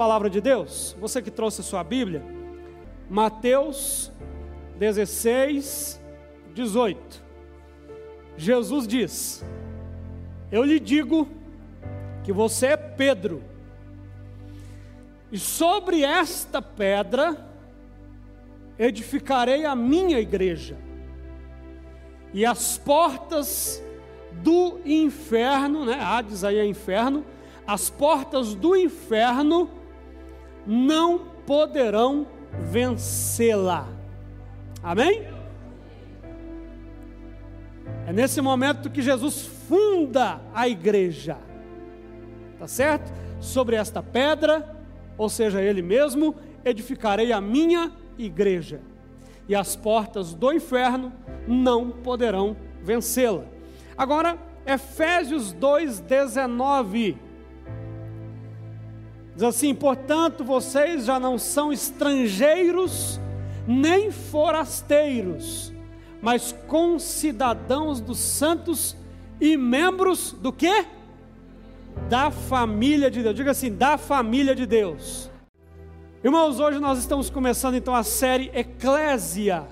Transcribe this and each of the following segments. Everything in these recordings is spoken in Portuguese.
palavra de Deus? Você que trouxe a sua Bíblia, Mateus 16, 18. Jesus diz: Eu lhe digo que você é Pedro, e sobre esta pedra edificarei a minha igreja, e as portas do inferno, né? Hades aí é inferno, as portas do inferno não poderão vencê-la. Amém? É nesse momento que Jesus funda a igreja, tá certo? Sobre esta pedra, ou seja, Ele mesmo, edificarei a minha igreja, e as portas do inferno não poderão vencê-la. Agora, Efésios 2,19 diz assim: portanto, vocês já não são estrangeiros nem forasteiros, mas concidadãos dos santos e membros do que? Da família de Deus. Diga assim: da família de Deus. Irmãos, hoje nós estamos começando então a série Eclésia.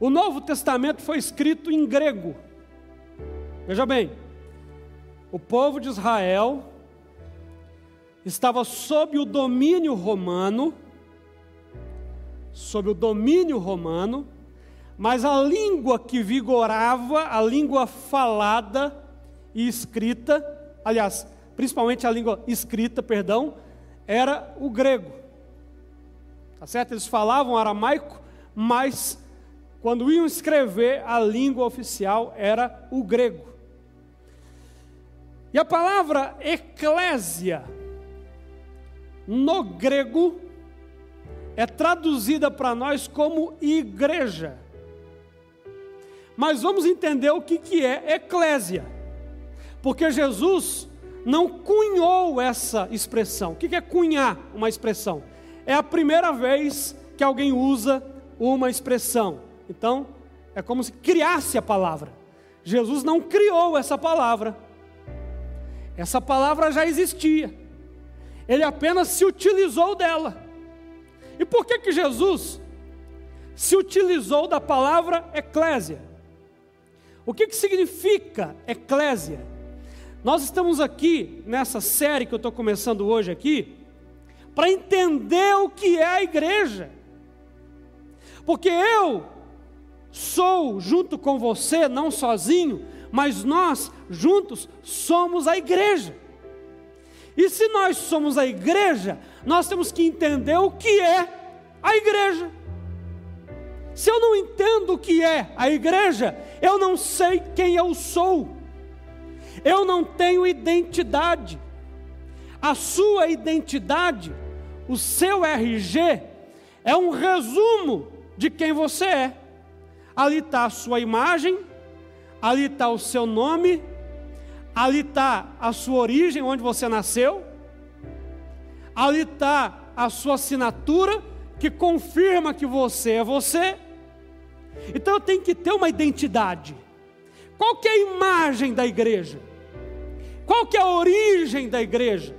O Novo Testamento foi escrito em grego. Veja bem, o povo de Israel estava sob o domínio romano, sob o domínio romano, mas a língua que vigorava, a língua falada e escrita, aliás, principalmente a língua escrita, perdão, era o grego. Tá certo? Eles falavam aramaico, mas quando iam escrever, a língua oficial era o grego. E a palavra eclésia, no grego, é traduzida para nós como igreja. Mas vamos entender o que, que é eclésia, porque Jesus não cunhou essa expressão. O que, que é cunhar uma expressão? É a primeira vez que alguém usa uma expressão. Então, é como se criasse a palavra. Jesus não criou essa palavra. Essa palavra já existia. Ele apenas se utilizou dela. E por que que Jesus se utilizou da palavra eclésia? O que que significa eclésia? Nós estamos aqui nessa série que eu estou começando hoje aqui para entender o que é a igreja. Porque eu sou junto com você, não sozinho, mas nós juntos somos a igreja. E se nós somos a igreja, nós temos que entender o que é a igreja. Se eu não entendo o que é a igreja, eu não sei quem eu sou. Eu não tenho identidade. A sua identidade, o seu RG, é um resumo de quem você é. Ali está a sua imagem, ali está o seu nome, ali está a sua origem, onde você nasceu, ali está a sua assinatura, que confirma que você é você. Então eu tenho que ter uma identidade. Qual que é a imagem da igreja? Qual que é a origem da igreja?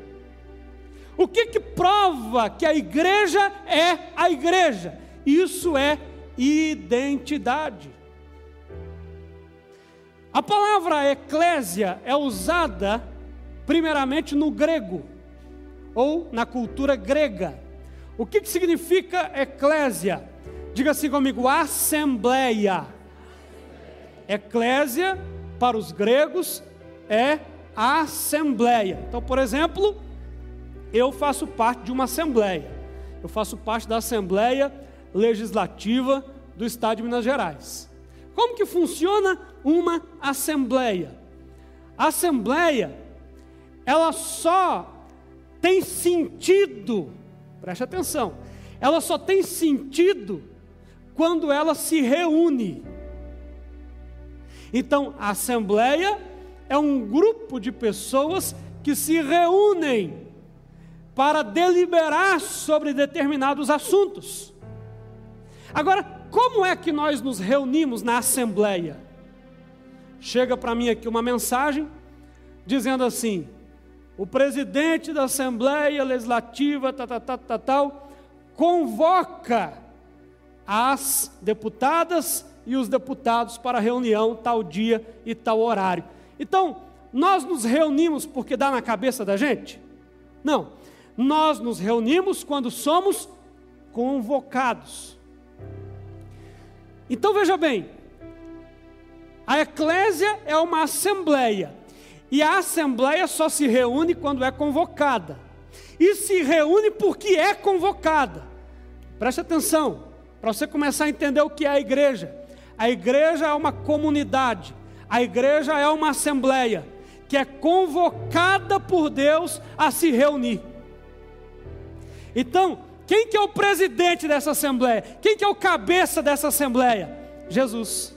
O que que prova que a igreja é a igreja? Isso é identidade. A palavra eclésia é usada primeiramente no grego ou na cultura grega. O que, que significa eclésia? Diga assim comigo: assembleia. Eclésia, para os gregos, é assembleia. Então, por exemplo, eu faço parte de uma assembleia. Eu faço parte da Assembleia Legislativa do Estado de Minas Gerais. Como que funciona uma assembleia? A assembleia, ela só tem sentido, preste atenção, ela só tem sentido quando ela se reúne. Então, a assembleia é um grupo de pessoas que se reúnem para deliberar sobre determinados assuntos. Agora, como é que nós nos reunimos na assembleia? Chega para mim aqui uma mensagem dizendo assim: o presidente da Assembleia Legislativa, tal, tal, tal, tal, convoca as deputadas e os deputados para reunião tal dia e tal horário. Então, nós nos reunimos porque dá na cabeça da gente? Não. Nós nos reunimos quando somos convocados. Então veja bem, a eclésia é uma assembleia, e a assembleia só se reúne quando é convocada, e se reúne porque é convocada. Preste atenção, para você começar a entender o que é a igreja. A igreja é uma comunidade, a igreja é uma assembleia que é convocada por Deus a se reunir. Então, quem que é o presidente dessa assembleia? Quem que é o cabeça dessa assembleia? Jesus.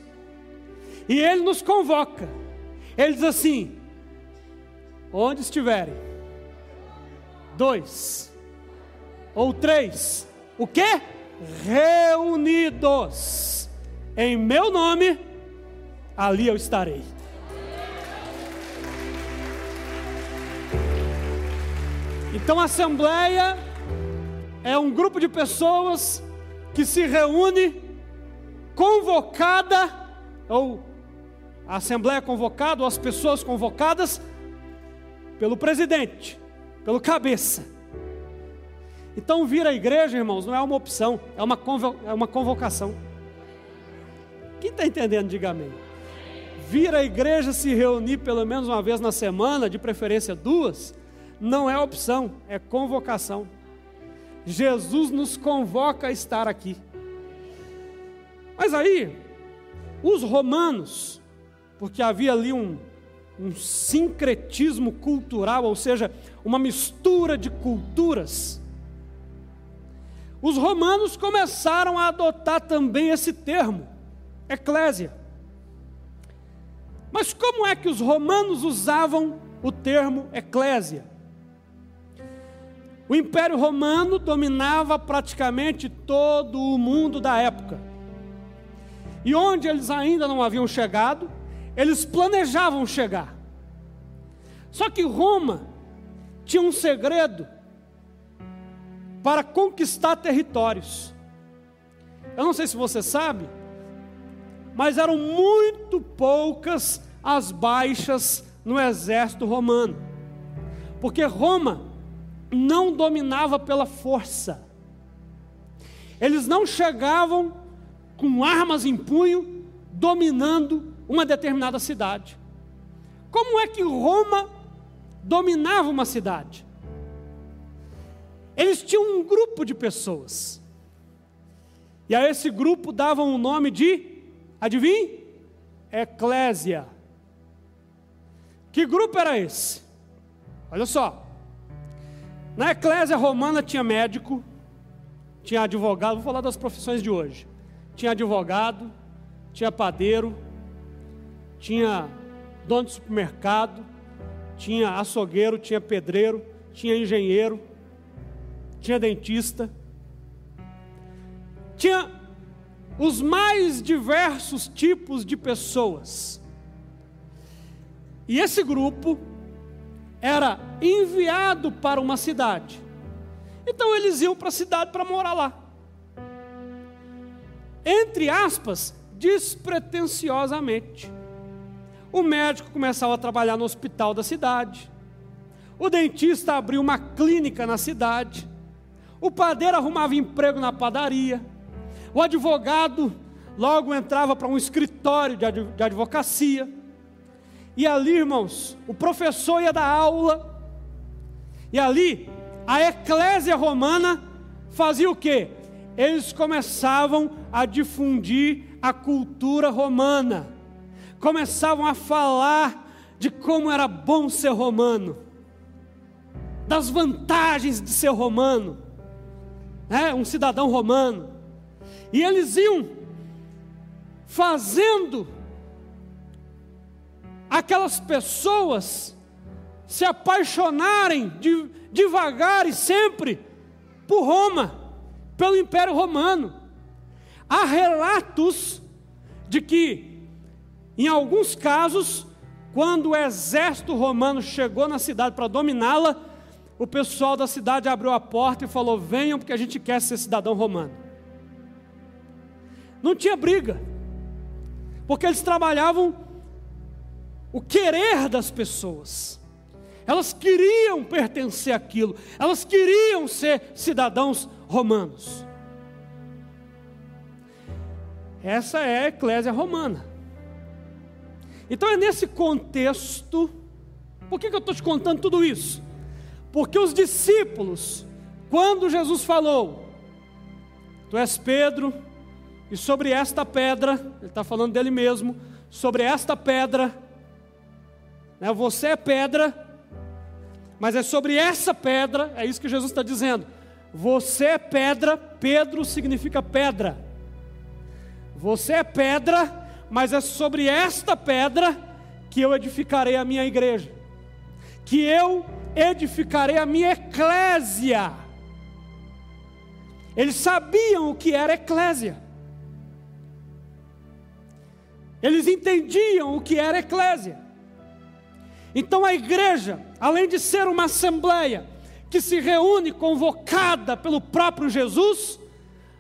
E ele nos convoca. Ele diz assim: onde estiverem, dois ou três, o que? Reunidos em meu nome, ali eu estarei. Então a assembleia é um grupo de pessoas que se reúne convocada, ou a assembleia convocada, ou as pessoas convocadas pelo presidente, pelo cabeça. Então vir à igreja, irmãos, não é uma opção, é uma, é uma convocação. Quem está entendendo, diga amém. Vir à igreja se reunir pelo menos uma vez na semana, de preferência duas, não é opção, é convocação. Jesus nos convoca a estar aqui. Mas aí, os romanos, porque havia ali um, um sincretismo cultural, ou seja, uma mistura de culturas, os romanos começaram a adotar também esse termo, eclésia. Mas como é que os romanos usavam o termo eclésia? O Império Romano dominava praticamente todo o mundo da época. E onde eles ainda não haviam chegado, eles planejavam chegar. Só que Roma tinha um segredo para conquistar territórios. Eu não sei se você sabe, mas eram muito poucas as baixas no exército romano. Porque Roma não dominava pela força. Eles não chegavam com armas em punho dominando uma determinada cidade. Como é que Roma dominava uma cidade? Eles tinham um grupo de pessoas. E a esse grupo davam o nome de, adivinhe? Eclésia. Que grupo era esse? Olha só. Na eclésia romana tinha médico, tinha advogado, vou falar das profissões de hoje. Tinha advogado, tinha padeiro, tinha dono de supermercado, tinha açougueiro, tinha pedreiro, tinha engenheiro, tinha dentista, tinha os mais diversos tipos de pessoas. E esse grupo era enviado para uma cidade. Então eles iam para a cidade para morar lá. Entre aspas, despretensiosamente. O médico começava a trabalhar no hospital da cidade. O dentista abriu uma clínica na cidade. O padeiro arrumava emprego na padaria. O advogado logo entrava para um escritório de advocacia. E ali, irmãos, o professor ia dar aula, e ali a eclésia romana fazia o quê? Eles começavam a difundir a cultura romana, começavam a falar de como era bom ser romano, das vantagens de ser romano, né? um cidadão romano, e eles iam fazendo aquelas pessoas se apaixonarem de, devagar e sempre por Roma, pelo Império Romano. Há relatos de que, em alguns casos, Quando o exército romano chegou na cidade para dominá-la, o pessoal da cidade abriu a porta e falou: Venham, porque a gente quer ser cidadão romano. Não tinha briga, porque eles trabalhavam o querer das pessoas. Elas queriam pertencer àquilo, elas queriam ser cidadãos romanos. Essa é a eclésia romana. Então é nesse contexto, por que, que eu estou te contando tudo isso? Porque os discípulos, quando Jesus falou, Tu és Pedro, e sobre esta pedra, ele está falando dele mesmo, sobre esta pedra, né, você é pedra, mas é sobre essa pedra, é isso que Jesus está dizendo. Você é pedra, Pedro significa pedra. Você é pedra, mas é sobre esta pedra que eu edificarei a minha igreja, que eu edificarei a minha eclésia. Eles sabiam o que era eclésia. Eles entendiam o que era eclésia. Então a igreja, além de ser uma assembleia que se reúne convocada pelo próprio Jesus,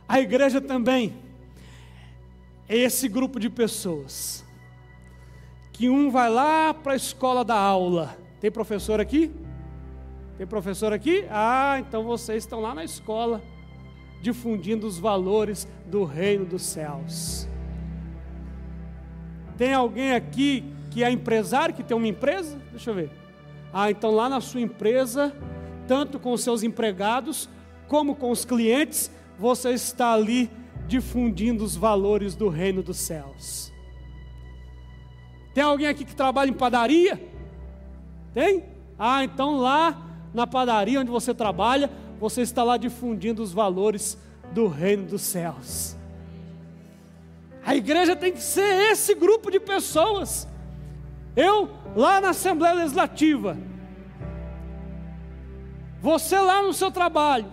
a igreja também é esse grupo de pessoas que um vai lá para a escola da aula. Tem professor aqui? Tem professor aqui? Ah, então vocês estão lá na escola, difundindo os valores do reino dos céus. Tem alguém aqui que é empresário, que tem uma empresa? Deixa eu ver. Ah, então lá na sua empresa, tanto com os seus empregados, como com os clientes, você está ali difundindo os valores do reino dos céus. Tem alguém aqui que trabalha em padaria? Tem? Ah, então lá na padaria onde você trabalha, você está lá difundindo os valores do reino dos céus. A igreja tem que ser esse grupo de pessoas. Eu, lá na Assembleia Legislativa, você lá no seu trabalho,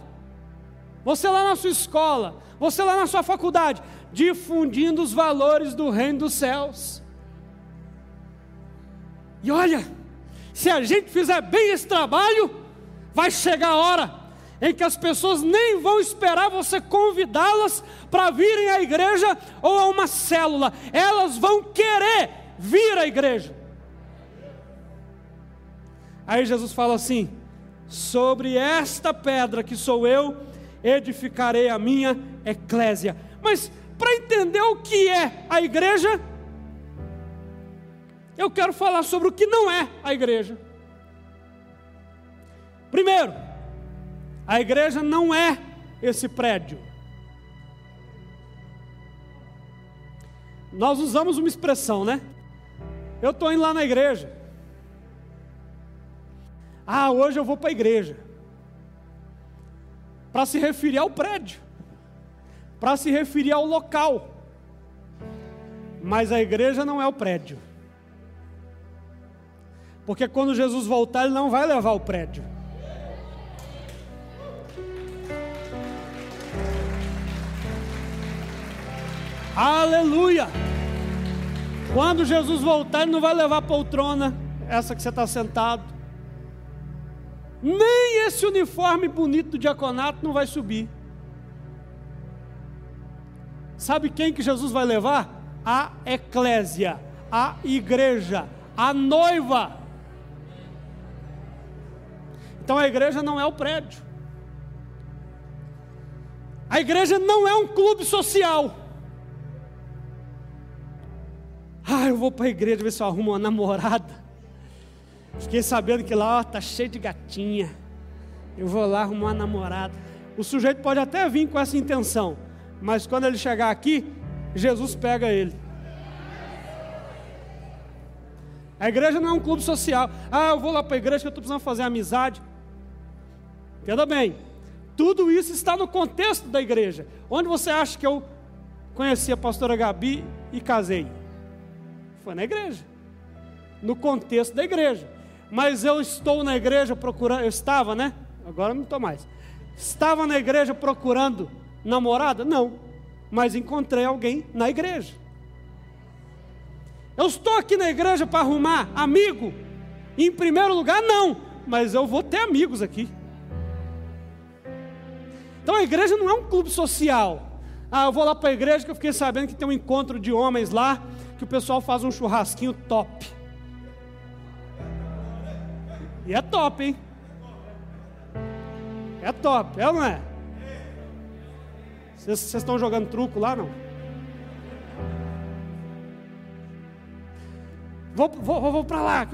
você lá na sua escola, você lá na sua faculdade, difundindo os valores do reino dos céus. E olha, se a gente fizer bem esse trabalho, Vai chegar a hora em que as pessoas nem vão esperar você convidá-las para virem à igreja ou a uma célula, elas vão querer vir à igreja. Aí Jesus fala assim: sobre esta pedra que sou eu, edificarei a minha eclésia. Mas para entender o que é a igreja, eu quero falar sobre o que não é a igreja. Primeiro, a igreja não é esse prédio. Nós usamos uma expressão, né? Eu estou indo lá na igreja. Ah, hoje eu vou para a igreja. Para se referir ao prédio, para se referir ao local. Mas a igreja não é o prédio. Porque quando Jesus voltar, ele não vai levar o prédio. Aleluia! Quando Jesus voltar, Ele não vai levar a poltrona, essa que você está sentado. Nem esse uniforme bonito do diaconato não vai subir. Sabe quem que Jesus vai levar? A eclésia, a igreja, a noiva. Então a igreja não é o prédio. A igreja não é um clube social. Ah, eu vou para a igreja ver se eu arrumo uma namorada. Fiquei sabendo que lá está cheio de gatinha. Eu vou lá arrumar uma namorada. O sujeito pode até vir com essa intenção, mas quando ele chegar aqui, Jesus pega ele. A igreja não é um clube social. Ah, eu vou lá para a igreja que eu estou precisando fazer amizade. Entenda bem, tudo isso está no contexto da igreja. Onde você acha que eu conheci a pastora Gabi e casei? Foi na igreja, no contexto da igreja. Mas eu estou na igreja procurando, eu estava, né? Agora não estou mais. Estava na igreja procurando namorada? Não, mas encontrei alguém na igreja. Eu estou aqui na igreja para arrumar amigo? Em primeiro lugar, não, mas eu vou ter amigos aqui. Então a igreja não é um clube social. Ah, eu vou lá para a igreja que eu fiquei sabendo que tem um encontro de homens lá, que o pessoal faz um churrasquinho top. E é top, hein? É top, é ou não é? Vocês estão jogando truco lá, não? Vou, vou, vou para lá.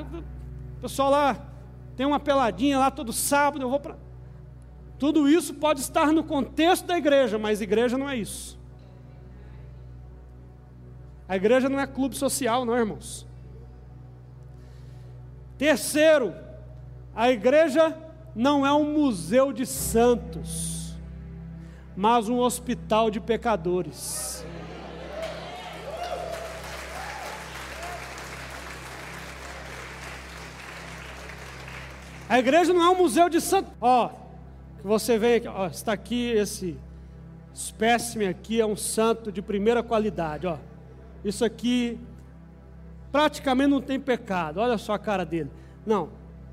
O pessoal lá tem uma peladinha lá todo sábado, eu vou para. Tudo isso pode estar no contexto da igreja, mas igreja não é isso. A igreja não é clube social, não, irmãos. Terceiro, a igreja não é um museu de santos, mas um hospital de pecadores. A igreja não é um museu de santos. Ó, que você vê aqui, está aqui esse espécime aqui é um santo de primeira qualidade, ó. Isso aqui praticamente não tem pecado. Olha só a cara dele. Não,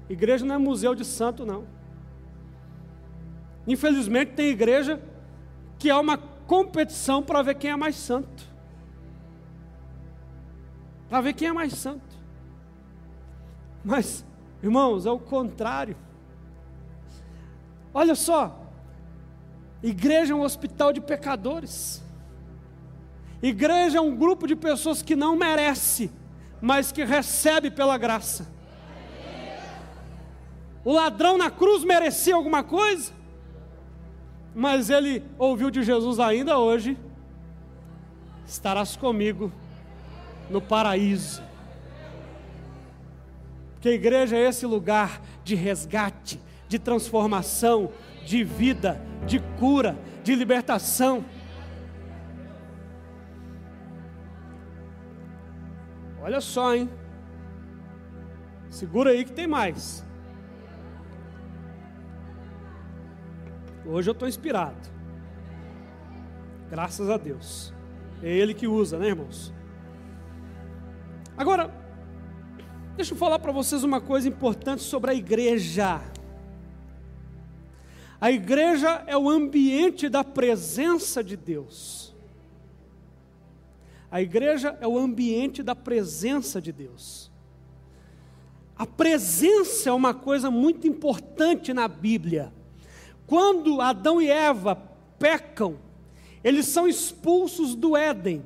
igreja não é museu de santo não. Infelizmente tem igreja que é uma competição para ver quem é mais santo. Para ver quem é mais santo. Mas Irmãos, é o contrário. Olha só, igreja é um hospital de pecadores. Igreja é um grupo de pessoas que não merece, mas que recebe pela graça. O ladrão na cruz merecia alguma coisa, mas ele ouviu de Jesus ainda hoje: estarás comigo no paraíso. Que a igreja é esse lugar de resgate, de transformação, de vida, de cura, de libertação. Olha só, hein? Segura aí que tem mais. Hoje eu estou inspirado. Graças a Deus. É Ele que usa, né, irmãos? Agora, Deixa eu falar para vocês uma coisa importante sobre a igreja. A igreja é o ambiente da presença de Deus. A igreja é o ambiente da presença de Deus. A presença é uma coisa muito importante na Bíblia. Quando Adão e Eva pecam, eles são expulsos do Éden.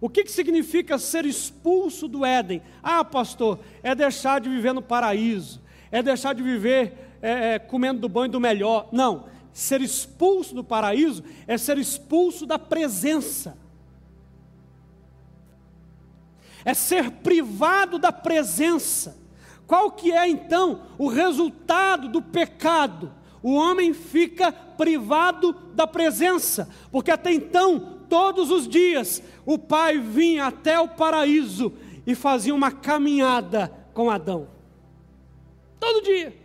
O que, que significa ser expulso do Éden? Ah, pastor, é deixar de viver no paraíso, é deixar de viver é, é, comendo do bom e do melhor. Não, ser expulso do paraíso é ser expulso da presença. É ser privado da presença. Qual que é então o resultado do pecado? O homem fica privado da presença, porque até então todos os dias o pai vinha até o paraíso e fazia uma caminhada com Adão. Todo dia.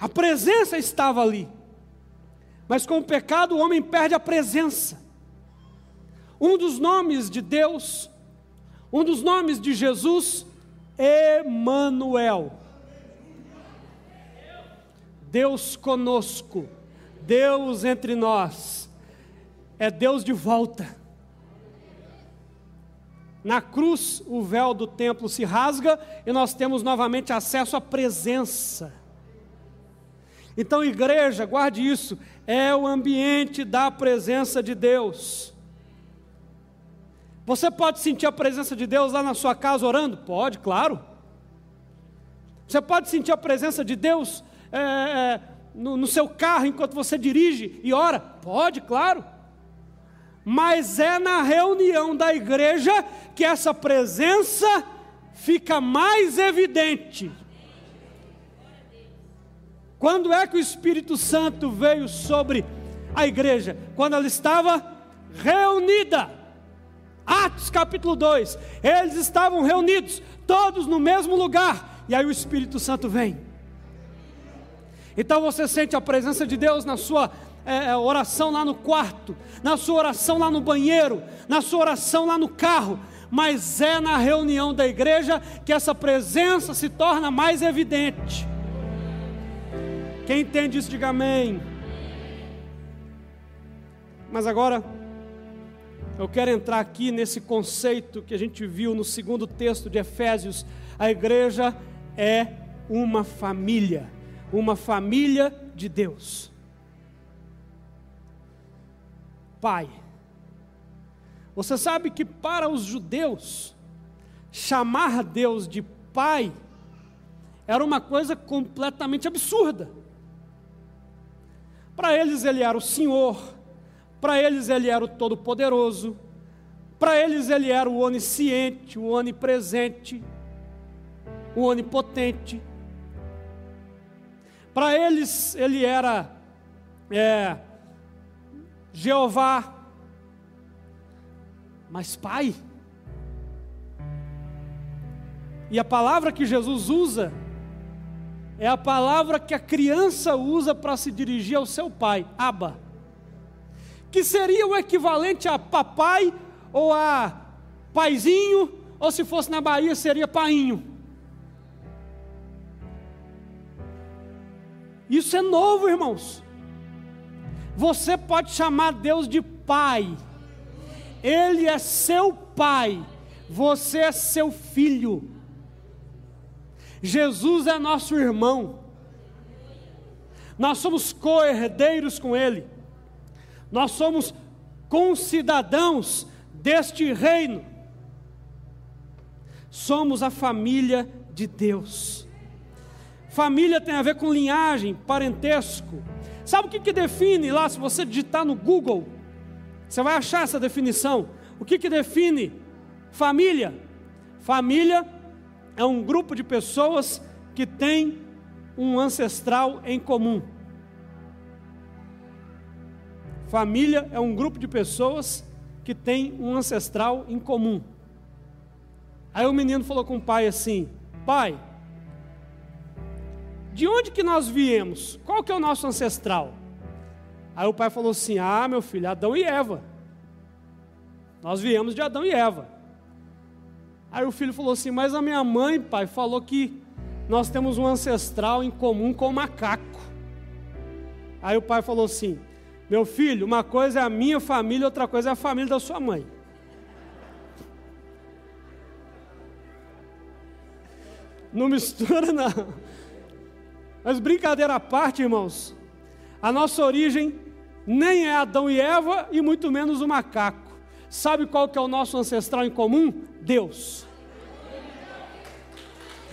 A presença estava ali. Mas com o pecado o homem perde a presença. Um dos nomes de Deus, um dos nomes de Jesus, Emanuel. Deus conosco, Deus entre nós é Deus de volta. Na cruz, o véu do templo se rasga e nós temos novamente acesso à presença. Então, igreja, guarde isso, é o ambiente da presença de Deus. Você pode sentir a presença de Deus lá na sua casa orando? Pode, claro. Você pode sentir a presença de Deus é, é, no, no seu carro enquanto você dirige e ora? Pode, claro mas é na reunião da igreja que essa presença fica mais evidente. Quando é que o Espírito Santo veio sobre a igreja? Quando ela estava reunida. Atos capítulo 2. Eles estavam reunidos, todos no mesmo lugar, e aí o Espírito Santo vem. Então você sente a presença de Deus na sua é, é, oração lá no quarto, na sua oração lá no banheiro, na sua oração lá no carro, mas é na reunião da igreja que essa presença se torna mais evidente. Quem entende isso, diga amém. Mas agora, eu quero entrar aqui nesse conceito que a gente viu no segundo texto de Efésios. A igreja é uma família, uma família de Deus. Pai. Você sabe que para os judeus, chamar Deus de Pai era uma coisa completamente absurda. Para eles, ele era o Senhor, para eles, ele era o Todo-Poderoso, para eles, ele era o onisciente, o onipresente, o onipotente. Para eles, ele era é, Jeová, mas Pai. E a palavra que Jesus usa é a palavra que a criança usa para se dirigir ao seu pai, Abba, que seria o equivalente a papai ou a paizinho, ou se fosse na Bahia seria painho. Isso é novo, irmãos. Você pode chamar Deus de Pai, Ele é seu Pai, você é seu filho. Jesus é nosso irmão, nós somos co-herdeiros com Ele, nós somos concidadãos deste reino, somos a família de Deus. Família tem a ver com linhagem, parentesco, Sabe o que, que define lá, se você digitar no Google, você vai achar essa definição. O que, que define família? Família é um grupo de pessoas que tem um ancestral em comum. Família é um grupo de pessoas que tem um ancestral em comum. Aí o menino falou com o pai assim: Pai, de onde que nós viemos? Qual que é o nosso ancestral? Aí o pai falou assim: Ah, meu filho, Adão e Eva. Nós viemos de Adão e Eva. Aí o filho falou assim: Mas a minha mãe, pai, falou que nós temos um ancestral em comum com o macaco. Aí o pai falou assim: Meu filho, uma coisa é a minha família, outra coisa é a família da sua mãe. Não mistura, não. Mas brincadeira à parte, irmãos, a nossa origem nem é Adão e Eva e muito menos o macaco. Sabe qual que é o nosso ancestral em comum? Deus.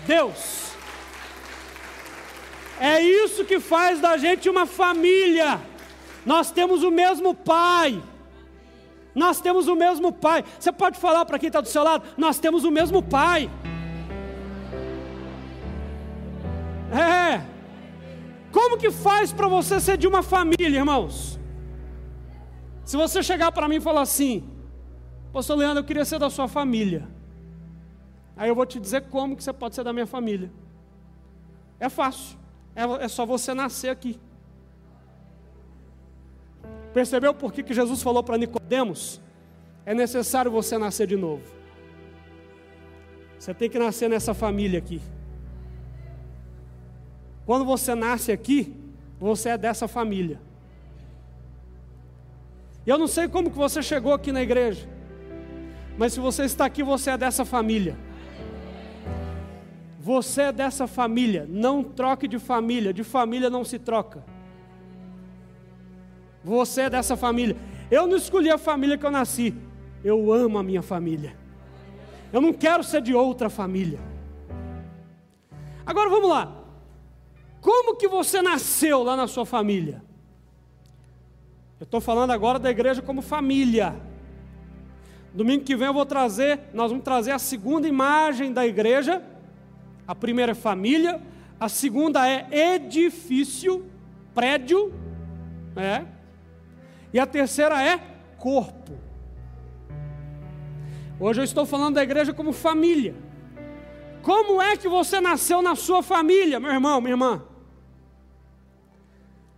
Deus. É isso que faz da gente uma família. Nós temos o mesmo pai. Nós temos o mesmo pai. Você pode falar para quem está do seu lado? Nós temos o mesmo pai. É. Como que faz para você ser de uma família, irmãos? Se você chegar para mim e falar assim, Pastor Leandro, eu queria ser da sua família. Aí eu vou te dizer como que você pode ser da minha família. É fácil. É, é só você nascer aqui. Percebeu por que, que Jesus falou para Nicodemos? É necessário você nascer de novo. Você tem que nascer nessa família aqui. Quando você nasce aqui, você é dessa família. Eu não sei como que você chegou aqui na igreja, mas se você está aqui, você é dessa família. Você é dessa família. Não troque de família, de família não se troca. Você é dessa família. Eu não escolhi a família que eu nasci. Eu amo a minha família. Eu não quero ser de outra família. Agora vamos lá. Como que você nasceu lá na sua família? Eu estou falando agora da igreja como família. Domingo que vem eu vou trazer, nós vamos trazer a segunda imagem da igreja. A primeira é família, a segunda é edifício, prédio, é. E a terceira é corpo. Hoje eu estou falando da igreja como família. Como é que você nasceu na sua família, meu irmão, minha irmã?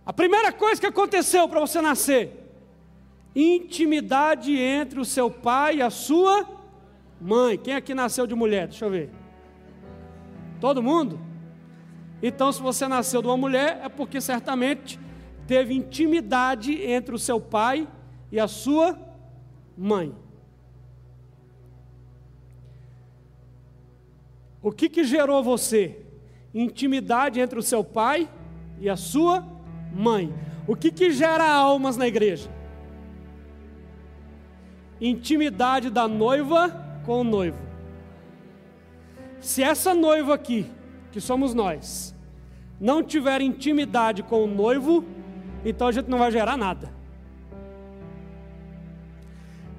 A primeira coisa que aconteceu para você nascer: intimidade entre o seu pai e a sua mãe. Quem aqui nasceu de mulher? Deixa eu ver. Todo mundo? Então, se você nasceu de uma mulher, é porque certamente teve intimidade entre o seu pai e a sua mãe. O que, que gerou você? Intimidade entre o seu pai e a sua mãe. O que, que gera almas na igreja? Intimidade da noiva com o noivo. Se essa noiva aqui, que somos nós, não tiver intimidade com o noivo, então a gente não vai gerar nada.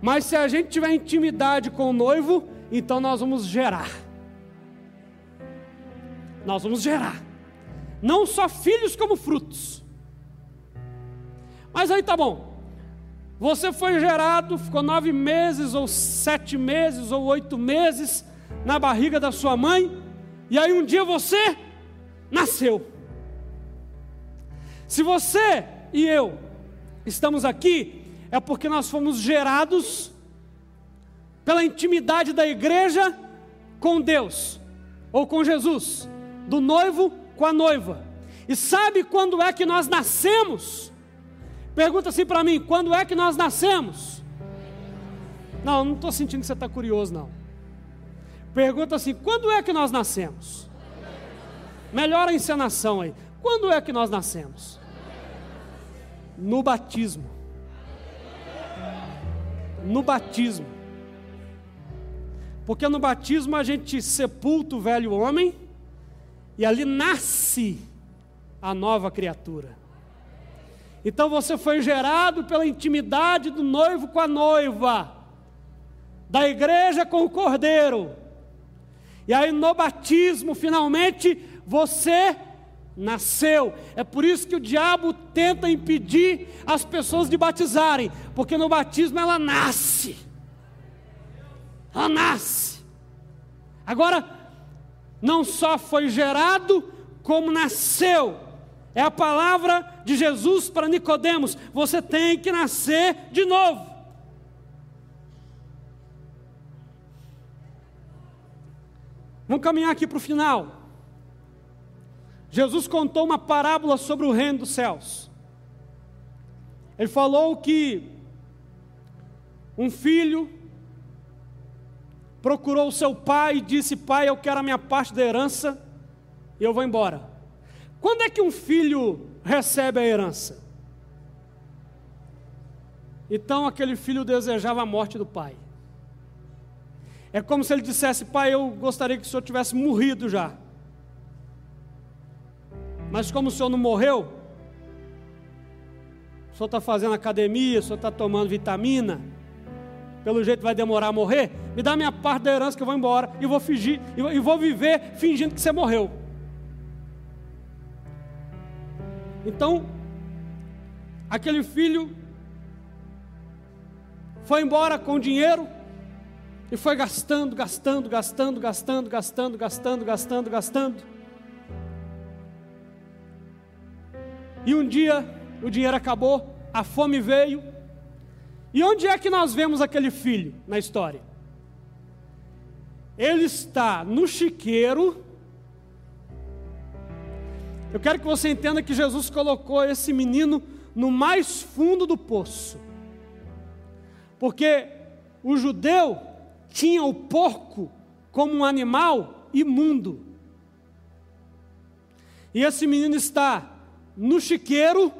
Mas se a gente tiver intimidade com o noivo, então nós vamos gerar. Nós vamos gerar. Não só filhos como frutos. Mas aí tá bom. Você foi gerado, ficou nove meses, ou sete meses, ou oito meses na barriga da sua mãe, e aí um dia você nasceu. Se você e eu estamos aqui, é porque nós fomos gerados pela intimidade da igreja com Deus, ou com Jesus, do noivo com a noiva. E sabe quando é que nós nascemos? Pergunta assim para mim: quando é que nós nascemos? Não, não estou sentindo que você está curioso, não. Pergunta assim: quando é que nós nascemos? Melhor a encenação aí. Quando é que nós nascemos? No batismo. No batismo. Porque no batismo a gente sepulta o velho homem e ali nasce a nova criatura. Então você foi gerado pela intimidade do noivo com a noiva, da igreja com o cordeiro. E aí no batismo, finalmente, você nasceu. É por isso que o diabo tenta impedir as pessoas de batizarem, porque no batismo ela nasce. Ela nasce. Agora, não só foi gerado, como nasceu. É a palavra de Jesus para Nicodemos. Você tem que nascer de novo. Vamos caminhar aqui para o final. Jesus contou uma parábola sobre o reino dos céus. Ele falou que um filho procurou o seu pai e disse: Pai, eu quero a minha parte da herança e eu vou embora. Quando é que um filho recebe a herança? Então aquele filho desejava a morte do pai. É como se ele dissesse: Pai, eu gostaria que o senhor tivesse morrido já. Mas como o senhor não morreu, o senhor está fazendo academia, o senhor está tomando vitamina, pelo jeito vai demorar a morrer, me dá minha parte da herança que eu vou embora e vou fingir, e vou viver fingindo que você morreu. Então, aquele filho foi embora com dinheiro e foi gastando, gastando, gastando, gastando, gastando, gastando, gastando, gastando. E um dia o dinheiro acabou, a fome veio. E onde é que nós vemos aquele filho na história? Ele está no chiqueiro. Eu quero que você entenda que Jesus colocou esse menino no mais fundo do poço. Porque o judeu tinha o porco como um animal imundo. E esse menino está no chiqueiro,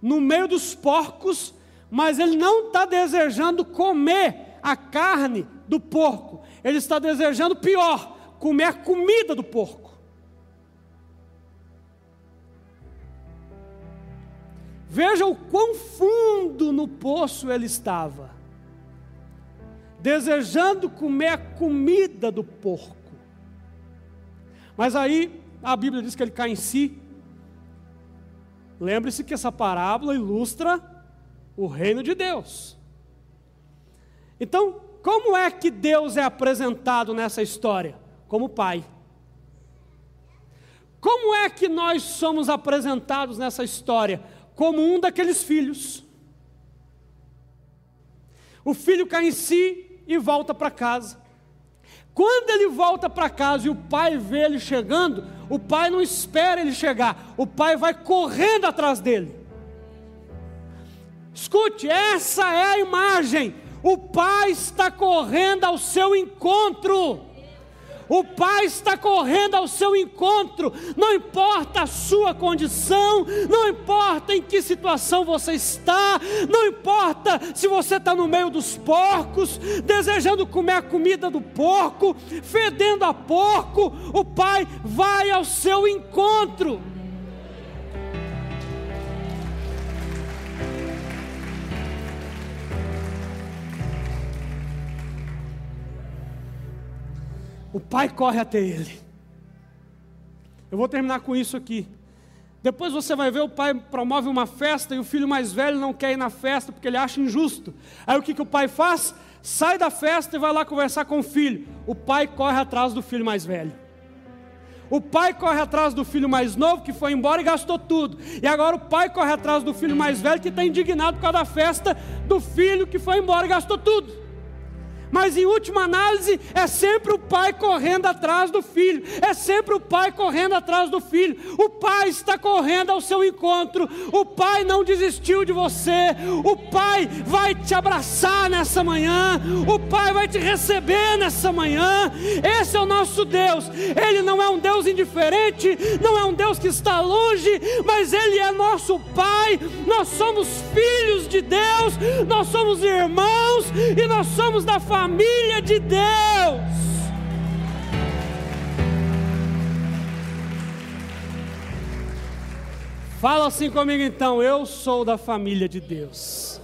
no meio dos porcos, mas ele não está desejando comer a carne do porco, ele está desejando pior, comer a comida do porco. Veja o quão fundo no poço ele estava, desejando comer a comida do porco. Mas aí a Bíblia diz que ele cai em si, Lembre-se que essa parábola ilustra o reino de Deus. Então, como é que Deus é apresentado nessa história? Como Pai. Como é que nós somos apresentados nessa história? Como um daqueles filhos. O filho cai em si e volta para casa. Quando ele volta para casa e o pai vê ele chegando, o pai não espera ele chegar, o pai vai correndo atrás dele. Escute, essa é a imagem. O pai está correndo ao seu encontro. O Pai está correndo ao seu encontro, não importa a sua condição, não importa em que situação você está, não importa se você está no meio dos porcos, desejando comer a comida do porco, fedendo a porco, o Pai vai ao seu encontro. O pai corre até ele. Eu vou terminar com isso aqui. Depois você vai ver o pai promove uma festa e o filho mais velho não quer ir na festa porque ele acha injusto. Aí o que, que o pai faz? Sai da festa e vai lá conversar com o filho. O pai corre atrás do filho mais velho. O pai corre atrás do filho mais novo que foi embora e gastou tudo. E agora o pai corre atrás do filho mais velho que está indignado por causa da festa do filho que foi embora e gastou tudo. Mas em última análise, é sempre o pai correndo atrás do filho, é sempre o pai correndo atrás do filho. O pai está correndo ao seu encontro, o pai não desistiu de você, o pai vai te abraçar nessa manhã, o pai vai te receber nessa manhã. Esse é o nosso Deus, ele não é um Deus indiferente, não é um Deus que está longe, mas ele é nosso pai. Nós somos filhos de Deus, nós somos irmãos e nós somos da família família de Deus. Fala assim comigo então, eu sou da família de Deus.